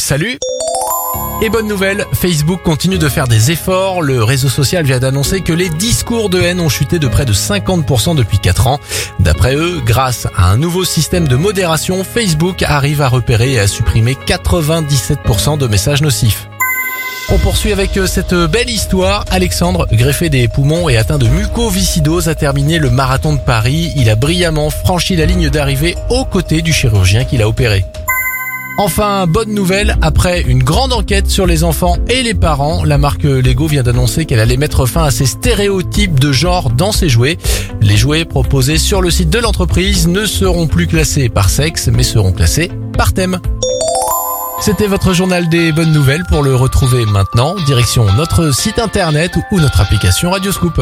Salut et bonne nouvelle, Facebook continue de faire des efforts. Le réseau social vient d'annoncer que les discours de haine ont chuté de près de 50% depuis 4 ans. D'après eux, grâce à un nouveau système de modération, Facebook arrive à repérer et à supprimer 97% de messages nocifs. On poursuit avec euh, cette belle histoire. Alexandre, greffé des poumons et atteint de mucoviscidose, a terminé le marathon de Paris. Il a brillamment franchi la ligne d'arrivée aux côtés du chirurgien qui l'a opéré. Enfin, bonne nouvelle, après une grande enquête sur les enfants et les parents, la marque Lego vient d'annoncer qu'elle allait mettre fin à ces stéréotypes de genre dans ses jouets. Les jouets proposés sur le site de l'entreprise ne seront plus classés par sexe, mais seront classés par thème. C'était votre journal des bonnes nouvelles. Pour le retrouver maintenant, direction notre site internet ou notre application Radioscoop.